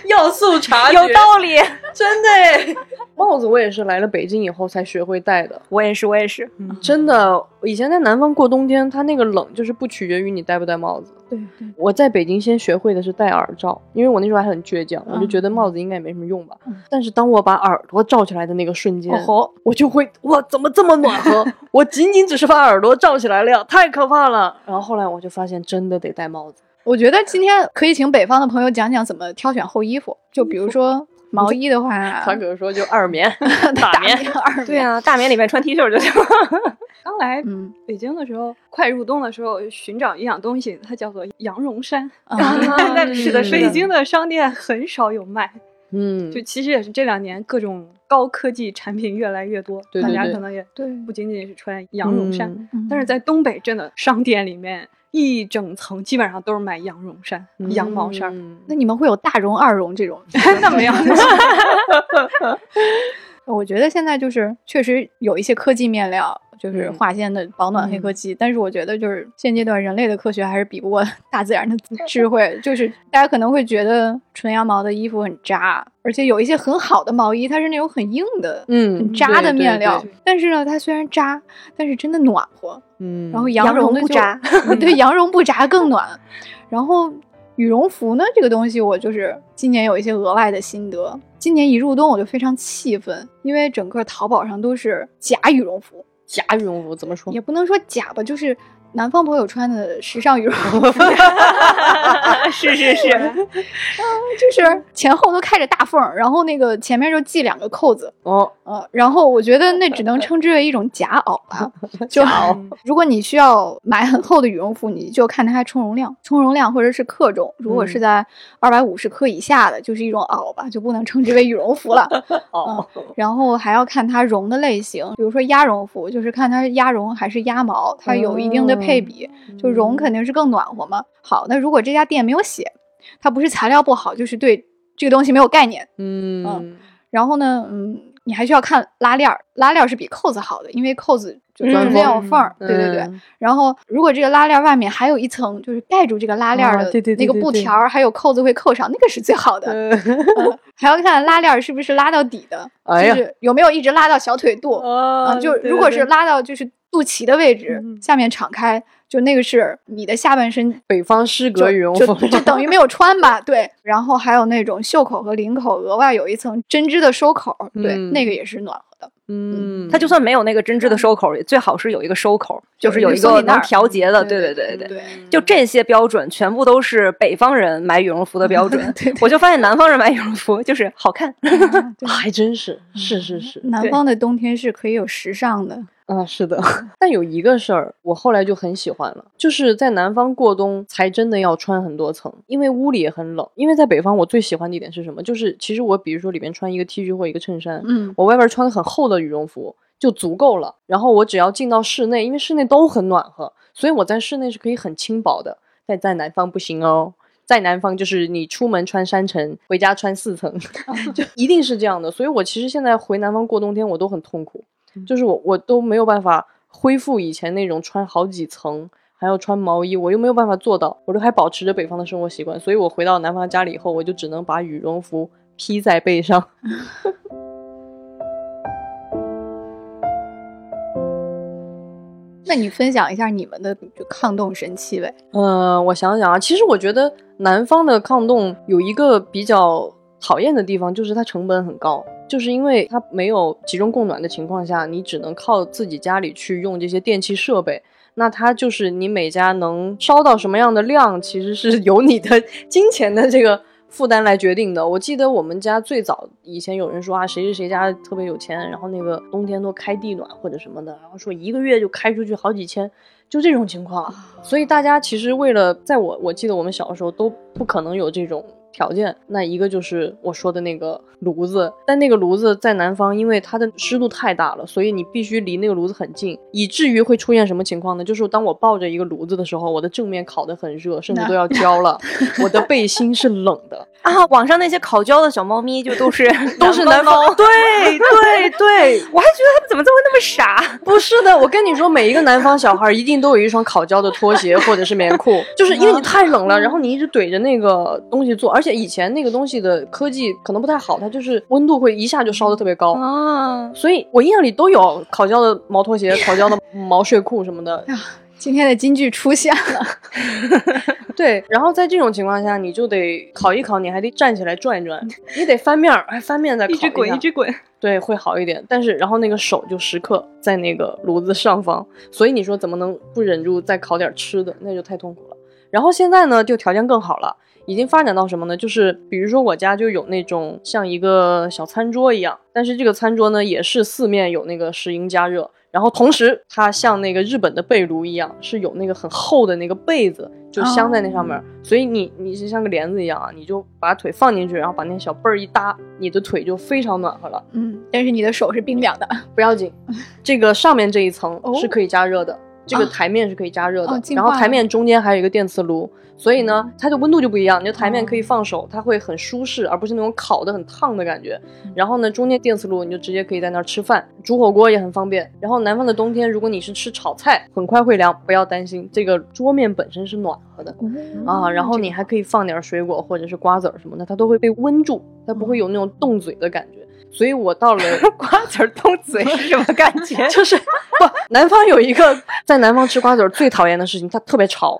要素察有道理，真的。帽子我也是来了北京以后才学会戴的。我也是，我也是。真的，以前在南方过冬天，它那个冷就是不取决于你戴不戴帽子。对对。我在北京先学会的是戴耳罩，因为我那时候还很倔强，我就觉得帽子应该也没什么用吧。但是当我把耳朵罩起来的那个瞬间，哦我就会哇，怎么这么暖和？我仅仅只是把耳朵罩起来了呀，太可怕了。然后后来我就发现，真的得戴帽子。我觉得今天可以请北方的朋友讲讲怎么挑选厚衣服，就比如说毛衣的话，他可是说就二棉、大大棉。二对啊，大棉里面穿 T 恤就行。刚来嗯北京的时候，快入冬的时候寻找一样东西，它叫做羊绒衫。啊嗯是的北京的商店很少有卖，嗯，就其实也是这两年各种高科技产品越来越多，大对对对家可能也对不仅仅是穿羊绒衫，但是在东北真的商店里面一整层基本上都是买羊绒衫、羊毛衫那你们会有大绒、二绒这种？那没有 我觉得现在就是确实有一些科技面料，就是嗯化纤的保暖黑科技，但是我觉得就是现阶段人类的科学还是比不过 大自然的 智慧。就是大家可能会觉得纯羊毛的衣服很扎，而且有一些很好的毛衣，它是那种很硬的、嗯很扎的面料，但是呢，它虽然扎，但是真的暖和。嗯，然后羊绒不扎 对，羊绒不扎更暖。然后羽绒服呢，这个东西我就是今年有一些额外的心得。今年一入冬我就非常气愤，因为整个淘宝上都是假羽绒服，假羽绒服怎么说也？不能说假吧，就是南方朋友穿的时尚羽绒服，是是是，就是前后都开着大缝儿，然后那个前面就系两个扣子，哦，呃，然后我觉得那只能称之为一种假袄吧。就如果你需要买很厚的羽绒服，你就看它充绒量、充绒量或者是克重。如果是在二百五十克以下的，就是一种袄吧，就不能称之为羽绒服了。哦，然后还要看它绒的类型，比如说鸭绒服，就是看它是鸭绒还是鸭毛，它有一定的配比。就绒肯定是更暖和嘛。好，那如果这家店没有写，它不是材料不好，就是对这个东西没有概念。嗯然后呢，嗯，你还需要看拉链儿，拉链儿是比扣子好的，因为扣子就是中间有缝儿。对对对。嗯然后，如果这个拉链儿外面还有一层，就是盖住这个拉链儿的啊对对对那个布条儿，还有扣子会扣上，那个是最好的。嗯嗯还要看拉链儿是不是拉到底的，哎就是有没有一直拉到小腿肚。啊啊，就如果是拉到就是肚脐的位置，嗯下面敞开，就那个是你的下半身北方诗就格羽绒就服，就等于没有穿吧？对，然后还有那种袖口和领口额外有一层针织的收口，对，嗯那个也是暖和的。嗯，它就算没有那个针织的收口，也最好是有一个收口，就是有一个能调节的。对对对对。对，就这些标准，全部都是北方人买羽绒服的标准。我就发现南方人买羽绒服就是好看。对 还真是，是是是，南方的冬天是可以有时尚的。啊，是的。但有一个事儿，我后来就很喜欢了，就是在南方过冬才真的要穿很多层，因为屋里也很冷。因为在北方，我最喜欢的一点是什么？就是其实我比如说里面穿一个 T 恤或一个衬衫，嗯，我外边穿的很厚的羽绒服就足够了。然后我只要进到室内，因为室内都很暖和，所以我在室内是可以很轻薄的。但在南方不行哦，在南方就是你出门穿三层，回家穿四层，就一定是这样的。所以我其实现在回南方过冬天，我都很痛苦，就是我我都没有办法恢复以前那种穿好几层。还要穿毛衣，我又没有办法做到，我都还保持着北方的生活习惯，所以我回到南方家里以后，我就只能把羽绒服披在背上。那你分享一下你们的就抗冻神器呗？嗯，我想想啊，其实我觉得南方的抗冻有一个比较讨厌的地方，就是它成本很高，就是因为它没有集中供暖的情况下，你只能靠自己家里去用这些电器设备。那它就是你每家能烧到什么样的量，其实是由你的 金钱的这个负担来决定的。我记得我们家最早以前有人说啊，谁谁谁家特别有钱，然后那个冬天都开地暖或者什么的，然后说一个月就开出去好几千，就这种情况。所以大家其实为了，在我我记得我们小的时候都不可能有这种条件。那一个就是我说的那个炉子，但那个炉子在南方，因为它的湿度太大了，所以你必须离那个炉子很近，以至于会出现什么情况呢？就是当我抱着一个炉子的时候，我的正面烤得很热，甚至都要焦了，我的背心是冷的。啊，网上那些烤焦的小猫咪就都是 都是南方，，对对对，我还觉得他们怎么这么那么傻？不是的，我跟你说，每一个南方小孩一定都有一双烤焦的拖鞋 或者是棉裤，就是因为你太冷了，然后你一直怼着那个东西做，而且以前那个东西的科技可能不太好，它就是温度会一下就烧的特别高。啊，所以我印象里都有烤焦的毛拖鞋、烤焦的毛睡裤什么的，今天的金句出现了，对。然后在这种情况下，你就得烤一烤，你还得站起来转一转，你得翻面儿，哎，翻面再烤一直滚一直滚。对，会好一点。但是，然后那个手就时刻在那个炉子上方，所以你说怎么能不忍住再烤点吃的？那就太痛苦了。然后现在呢，就条件更好了，已经发展到什么呢？就是比如说我家就有那种像一个小餐桌一样，但是这个餐桌呢也是四面有那个石英加热，然后同时它像那个日本的被炉一样，是有那个很厚的那个被子，就镶在那上面，所以你你是像个帘子一样啊，你就把腿放进去，然后把那小被儿一搭，你的腿就非常暖和了。嗯，但是你的手是冰凉的，不要紧，这个上面这一层哦是可以加热的。这个啊台面是可以加热的，哦然后台面中间还有一个电磁炉，所以呢，它的温度就不一样。你的台面可以放手，它会很舒适，而不是那种烤的很烫的感觉。然后呢，中间电磁炉你就直接可以在那儿吃饭，煮火锅也很方便。然后南方的冬天，如果你是吃炒菜，很快会凉，不要担心，这个桌面本身是暖和的。啊，然后你还可以放点水果或者是瓜子儿什么的，它都会被温住，它不会有那种冻嘴的感觉。所以我到了 瓜子儿动嘴是什么感觉？就是不，南方有一个在南方吃瓜子儿最讨厌的事情，它特别潮。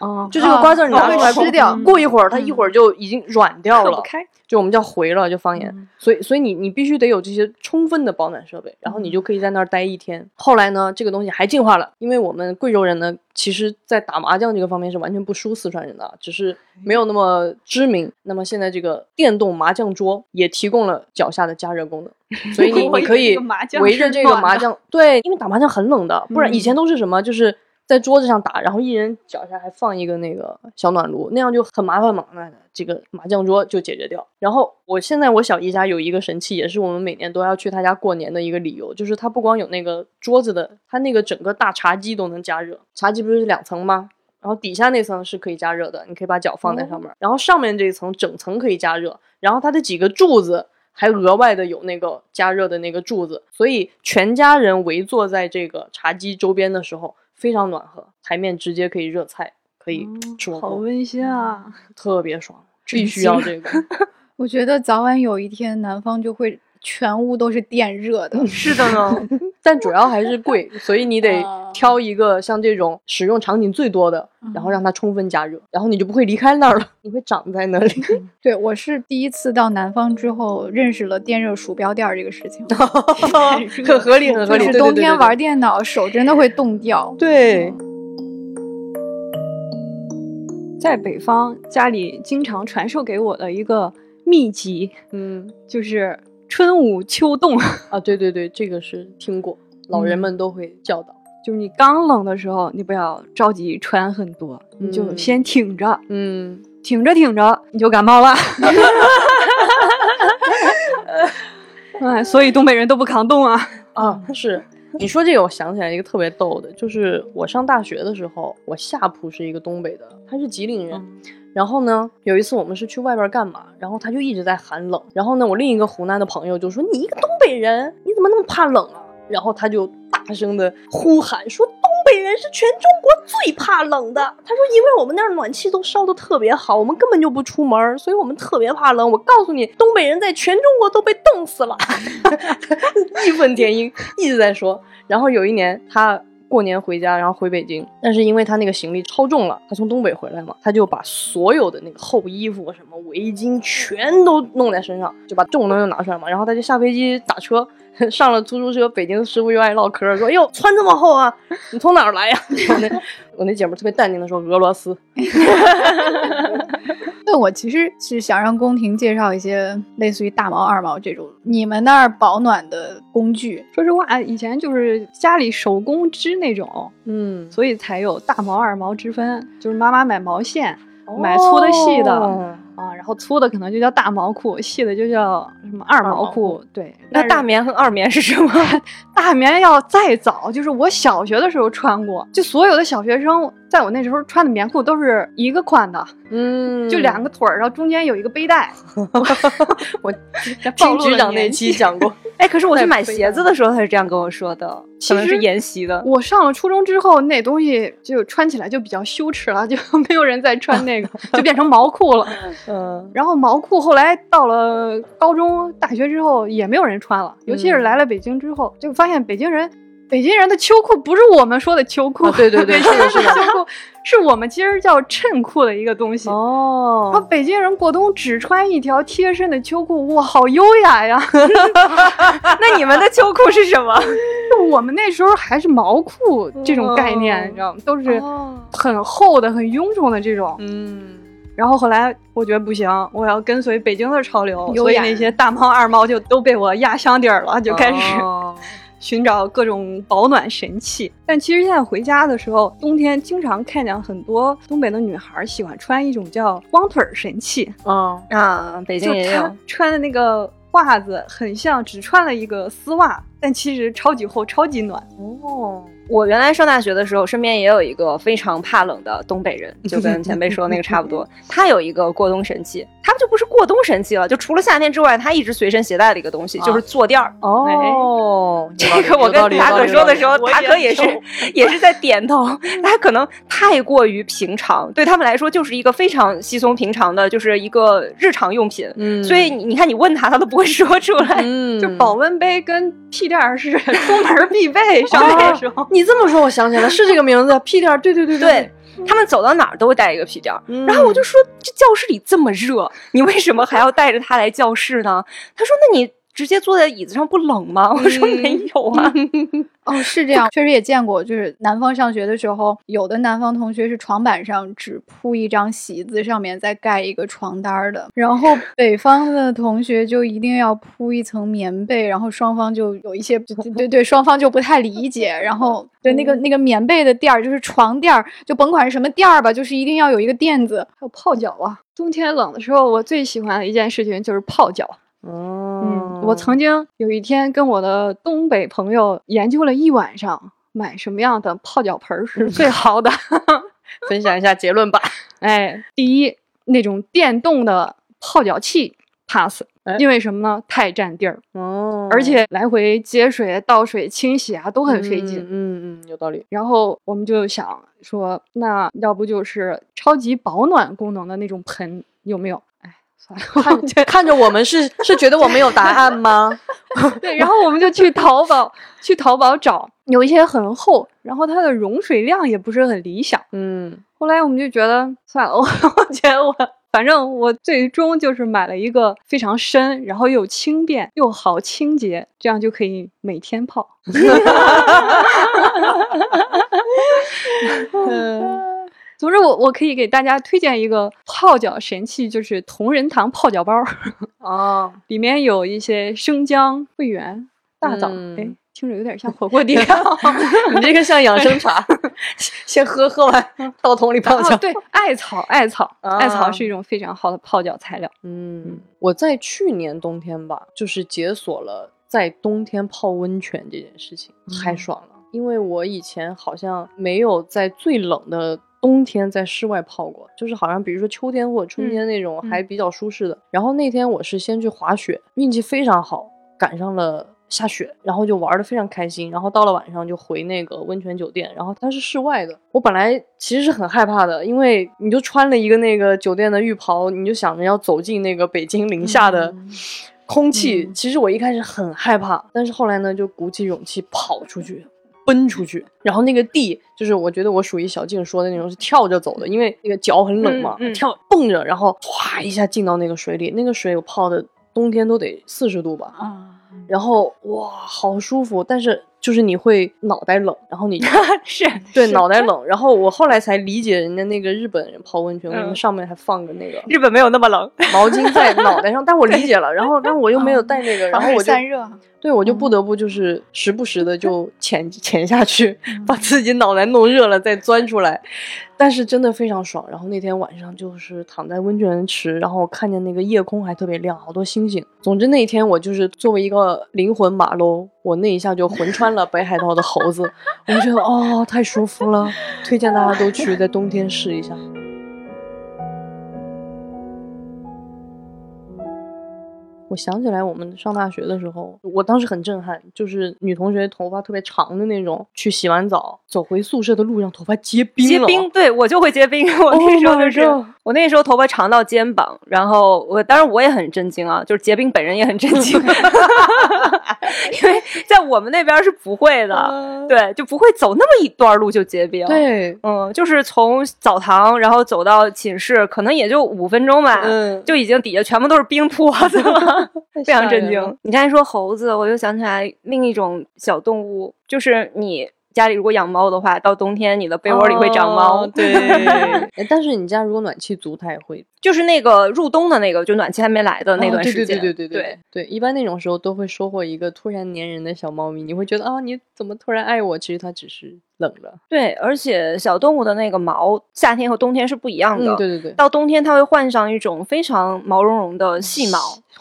哦，就这个瓜子儿你拿会出来吃掉过一会儿它一会儿就已经软掉了，开。就我们叫回了，就方言。嗯所以，所以你你必须得有这些充分的保暖设备，然后你就可以在那儿待一天。后来呢，这个东西还进化了，因为我们贵州人呢，其实在打麻将这个方面是完全不输四川人的啊，只是没有那么知名。那么现在这个电动麻将桌也提供了脚下的加热功能，所以你 可以围着这个麻将，对，因为打麻将很冷的，不然以前都是什么就是。在桌子上打，然后一人脚下还放一个那个小暖炉，那样就很麻烦嘛。那这个麻将桌就解决掉。然后我现在我小姨家有一个神器，也是我们每年都要去她家过年的一个理由，就是它不光有那个桌子的，它那个整个大茶几都能加热。茶几不是两层吗？然后底下那层是可以加热的，你可以把脚放在上面，然后上面这一层整层可以加热，然后它的几个柱子还额外的有那个加热的那个柱子，所以全家人围坐在这个茶几周边的时候非常暖和，台面直接可以热菜，可以吃火锅，好温馨啊！特别爽，必须要这个。我觉得早晚有一天南方就会全屋都是电热的。是的呢，但主要还是贵，所以你得啊挑一个像这种使用场景最多的，然后让它充分加热，然后你就不会离开那儿了，你会长在那里。对我是第一次到南方之后认识了电热鼠标垫儿这个事情，很合理，很合理。就是冬天玩。电脑手真的会冻掉。对，在北方，家里经常传授给我的一个秘籍，嗯就是春捂秋冻。啊，对对对，这个是听过，老人们都会教导。就是你刚冷的时候，你不要着急穿很多，你就嗯先挺着，嗯，挺着挺着你就感冒了。哎，所以东北人都不抗冻啊。啊，是。你说这个，我想起来一个特别逗的，就是我上大学的时候，我下铺是一个东北的，他是吉林人。然后呢，有一次我们是去外边干嘛，然后他就一直在喊冷。然后呢，我另一个湖南的朋友就说：“你一个东北人，你怎么那么怕冷啊？”然后他就大声的呼喊说：“东北人是全中国最怕冷的。”他说：“因为我们那儿暖气都烧的特别好，我们根本就不出门，所以我们特别怕冷。我告诉你，东北人在全中国都被冻死了。” 义愤填膺，一直在说。然后有一年他过年回家，然后回北京，但是因为他那个行李超重了，他从东北回来嘛，他就把所有的那个厚衣服、什么围巾全都弄在身上，就把重的东西拿出来嘛。然后他就下飞机打车，上了出租车，北京师傅又爱唠嗑，说：“哟，穿这么厚啊，你从哪儿来呀？” 我那我那姐们儿特别淡定的说：“俄罗斯。对，我其实是想让宫廷介绍一些类似于大毛、二毛这种你们那儿保暖的工具。说实话，以前就是家里手工织那种，”嗯，所以才有大毛、二毛之分。就是妈妈买毛线，买粗的细的哦啊，然后粗的可能就叫大毛裤，细的就叫什么二二毛裤。对，那大棉和二棉是什么？大棉要再早，就是我小学的时候穿过，就所有的小学生在我那时候穿的棉裤都是一个宽的，嗯，就两个腿儿，然后中间有一个背带。我这暴露听局长那期讲过。哎，可是我去买鞋子的时候，他是这样跟我说的，其实可能是沿袭的。我上了初中之后，那东西就穿起来就比较羞耻了，就没有人再穿那个，就变成毛裤了。嗯然后毛裤后来到了高中、大学之后也没有人穿了，尤其是嗯来了北京之后，就发现北京人。北京人的秋裤不是我们说的秋裤，啊对对对北京人是秋裤是我们今儿叫衬裤的一个东西。哦然后北京人过冬只穿一条贴身的秋裤，哇，好优雅呀！那你们的秋裤是什么？我们那时候还是毛裤这种概念，哦你知道吗？都是哦很厚的、很臃肿的这种。嗯，然后后来我觉得不行，我要跟随北京的潮流，所以那些大毛二猫就都被我压箱底儿了，就开始哦寻找各种保暖神器。但其实现在回家的时候，冬天经常看见很多东北的女孩喜欢穿一种叫光腿儿神器，嗯啊，北京也有。穿的那个袜子很像只穿了一个丝袜，但其实超级厚、超级暖。哦，我原来上大学的时候，身边也有一个非常怕冷的东北人，就跟前辈说的那个差不多。他有一个过冬神器，他们就不是过冬神器了，就除了夏天之外，他一直随身携带的一个东西，就是坐垫儿。哦，这个我跟达可说的时候，达可也是也是在点头。他可能太过于平常，对他们来说就是一个非常稀松平常的，就是一个日常用品。嗯所以你你看，你问他，他都不会说出来。嗯，就保温杯跟屁垫儿是 出门必备，上学的时候。你这么说，我想起来了，是这个名字，屁垫儿，对对对对，他们走到哪儿都会带一个屁垫儿。嗯然后我就说，这教室里这么热，你为什么还要带着它来教室呢？他说，那你直接坐在椅子上不冷吗？我说嗯没有啊。哦，是这样，确实也见过，就是南方上学的时候，有的南方同学是床板上只铺一张席子，上面再盖一个床单儿的，然后 北方的同学就一定要铺一层棉被，然后双方就有一些 对对对对，双方就不太理解，然后对那个那个棉被的垫儿就是床垫儿，就甭管是什么垫儿吧，就是一定要有一个垫子，还有泡脚啊！冬天冷的时候，我最喜欢的一件事情就是泡脚。哦，嗯，我曾经有一天跟我的东北朋友研究了一晚上，买什么样的泡脚盆儿是最好的。分享一下结论吧。哎，第一，那种电动的泡脚器 pass，哎因为什么呢？太占地儿，哦而且来回接水、倒水、清洗啊都很费劲。嗯嗯嗯，有道理。然后我们就想说，那要不就是超级保暖功能的那种盆，有没有？看看着我们是 是觉得我们有答案吗？对，然后我们就去淘宝，去淘宝找，有一些很厚，然后它的容水量也不是很理想。嗯，后来我们就觉得算了，我我觉得我反正我最终就是买了一个非常深，然后又轻便又好清洁，这样就可以每天泡。总之我，我可以给大家推荐一个泡脚神器，就是同仁堂泡脚包，哦，里面有一些生姜、桂圆、大枣，嗯哎，听着有点像火锅 底料。你这个像养生茶，先喝喝完倒桶里泡脚。哦对，艾草，艾草，艾草啊是一种非常好的泡脚材料。嗯，我在去年冬天吧，就是解锁了在冬天泡温泉这件事情，太爽了。因为我以前好像没有在最冷的冬天在室外泡过，就是好像比如说秋天或者春天那种嗯还比较舒适的。然后那天我是先去滑雪，运气非常好，赶上了。下雪，然后就玩的非常开心，然后到了晚上就回那个温泉酒店，然后它是室外的。我本来其实是很害怕的，因为你就穿了一个那个酒店的浴袍，你就想着要走进那个北京零下的空气。嗯其实我一开始很害怕，但是后来呢，就鼓起勇气跑出去。奔出去，然后那个地就是我觉得我属于小静说的那种是跳着走的，因为那个脚很冷嘛，嗯嗯。跳蹦着，然后哗一下进到那个水里，那个水我泡的冬天都得四十度吧，啊，然后哇，好舒服，但是就是你会脑袋冷，然后你 是对脑袋冷，然后我后来才理解人家那个日本人泡温泉，为什么嗯上面还放个那个日本没有那么冷。毛巾在脑袋上，但我理解了，然后但我又没有带那个，然后我就散热，对我就不得不就是时不时的就 潜潜下去，把自己脑袋弄热了再钻出来，但是真的非常爽。然后那天晚上就是躺在温泉池，然后看见那个夜空还特别亮，好多星星。总之那一天我就是作为一个灵魂马喽，我那一下就魂穿了北海道的猴子，我就觉得哦太舒服了，推荐大家都去在冬天试一下。我想起来，我们上大学的时候，我当时很震撼，就是女同学头发特别长的那种，去洗完澡走回宿舍的路上，头发结冰结冰，对我就会结冰。我那时候就是我那时候头发长到肩膀，然后我当然我也很震惊啊，就是结冰本人也很震惊，因为在我们那边是不会的，对，就不会走那么一段路就结冰。对，嗯，就是从澡堂然后走到寝室，可能也就五分钟吧，嗯，就已经底下全部都是冰坨子了。非常震惊！你刚才说猴子，我又想起来另一种小动物，就是你家里如果养猫的话，到冬天你的被窝里会长猫。对，但是你家如果暖气足，它也会。就是那个入冬的那个，就暖气还没来的那段时间。对对对对对对对，一般那种时候都会收获一个突然粘人的小猫咪，你会觉得啊，你怎么突然爱我？其实它只是冷了。对，而且小动物的那个毛，夏天和冬天是不一样的。对对对，到冬天它会换上一种非常毛茸茸的细毛。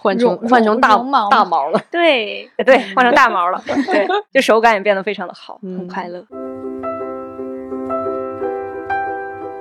换成换成大毛大毛了，对对，换成大毛了，对，就手感也变得非常的好，很快乐。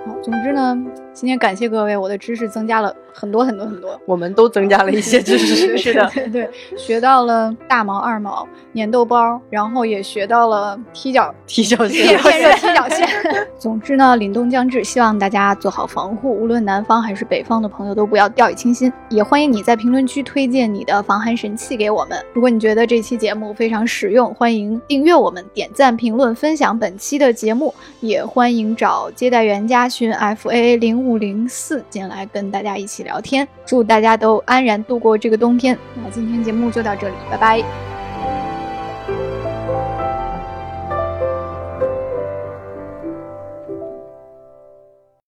好，总之呢。今天感谢各位，我的知识增加了很多很多很多，我们都增加了一些知识。是的，对对，学到了大毛、二毛、粘豆包，然后也学到了踢脚、踢脚线、电热踢脚线。总之呢，凛冬将至，希望大家做好防护，无论南方还是北方的朋友都不要掉以轻心。也欢迎你在评论区推荐你的防寒神器给我们。如果你觉得这期节目非常实用，欢迎订阅我们、点赞、评论、分享本期的节目，也欢迎找接待员加群 f a 零。五零四进来跟大家一起聊天，祝大家都安然度过这个冬天。那今天节目就到这里，拜拜。